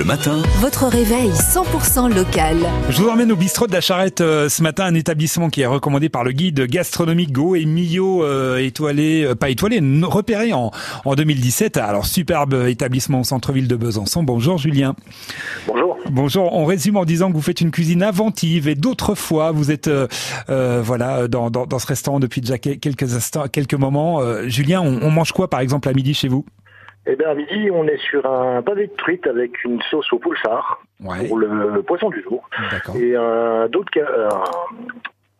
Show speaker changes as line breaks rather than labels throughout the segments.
Le matin,
Votre réveil 100% local.
Je vous emmène au bistrot de la Charrette euh, ce matin, un établissement qui est recommandé par le guide gastronomique Go et Millau euh, étoilé, euh, pas étoilé, repéré en, en 2017. Alors superbe établissement au centre-ville de Besançon. Bonjour Julien.
Bonjour.
Bonjour. On résume en disant que vous faites une cuisine inventive et d'autres fois vous êtes euh, euh, voilà dans, dans, dans ce restaurant depuis déjà quel- quelques instants, quelques moments. Euh, Julien, on, on mange quoi par exemple à midi chez vous?
Eh bien, à midi, on est sur un pavé de truite avec une sauce au poulsard
Ouais.
pour le poisson du jour et un d'autres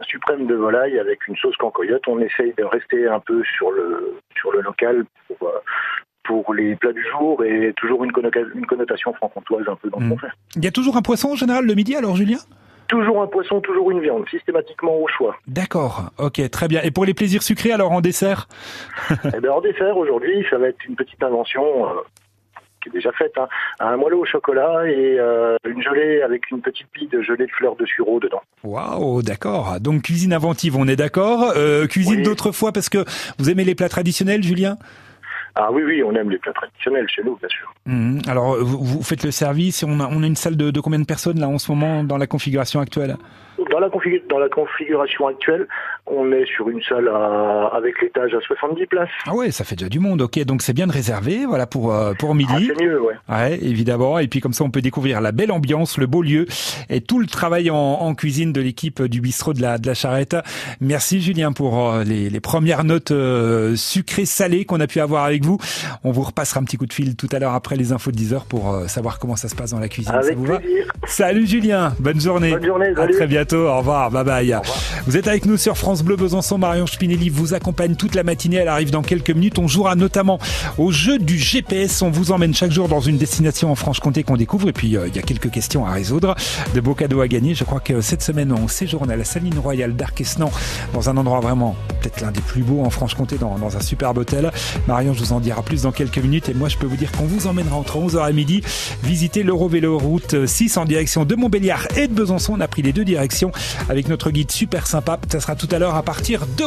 un suprême de volaille avec une sauce cancoyote. On essaye de rester un peu sur le sur le local pour euh, pour les plats du jour et toujours une, connotation franc-comtoise un peu dans ce
Mm.
qu'on fait.
Il y a toujours un poisson en général le midi alors Julien?
Toujours un poisson, toujours une viande, systématiquement au choix.
D'accord. Ok, très bien. Et pour les plaisirs sucrés alors en dessert?
Eh bien, en dessert, aujourd'hui, ça va être une petite invention euh, qui est déjà faite. hein. Un moelleux au chocolat et euh, une gelée avec une petite bille de gelée de fleurs de sureau dedans.
Waouh, d'accord. Donc cuisine inventive, on est d'accord. Euh, cuisine
Oui.
d'autres fois parce que vous aimez les plats traditionnels, Julien?
Ah oui, oui, on aime les plats traditionnels chez nous, bien sûr.
Mhm. Alors vous, vous faites le service on a, on a une salle de, de combien de personnes là en ce moment dans la configuration actuelle?
Dans la, config- dans la configuration actuelle, on est sur une salle à- avec l'étage à 70 places.
Ah ouais, ça fait déjà du monde. Ok, donc c'est bien de réserver, voilà pour euh, pour
Ah,
midi.
c'est mieux, ouais.
Ouais, évidemment. Et puis comme ça, on peut découvrir la belle ambiance, le beau lieu et tout le travail en, en cuisine de l'équipe du bistrot de la, de la Charrette. Merci Julien pour euh, les, les premières notes euh, sucrées salées qu'on a pu avoir avec vous. On vous repassera un petit coup de fil tout à l'heure après les infos de 10 heures pour savoir comment ça se passe dans la cuisine. ça
Avec
vous va
plaisir.
Salut Julien, bonne journée.
Bonne journée,
À
salut.
très bientôt. Au revoir. Bye bye. Vous êtes avec nous sur France Bleu Besançon. Marion Spinelli vous accompagne toute la matinée. Elle arrive dans quelques minutes. On jouera notamment au jeu du GPS. On vous emmène chaque jour dans une destination en Franche-Comté qu'on découvre. Et puis, euh, il y a quelques questions à résoudre. De beaux cadeaux à gagner. Je crois que cette semaine, on séjourne à la Saline Royale d'Arquesnan dans un endroit vraiment peut-être l'un des plus beaux en Franche-Comté dans, dans un superbe hôtel. Marion, je vous en dira plus dans quelques minutes. Et moi, je peux vous dire qu'on vous emmènera entre 11h et midi visiter l'Eurovélo route 6 en direction de Montbéliard et de Besançon. On a pris les deux directions avec notre guide super sympa. Ça sera tout à l'heure à partir de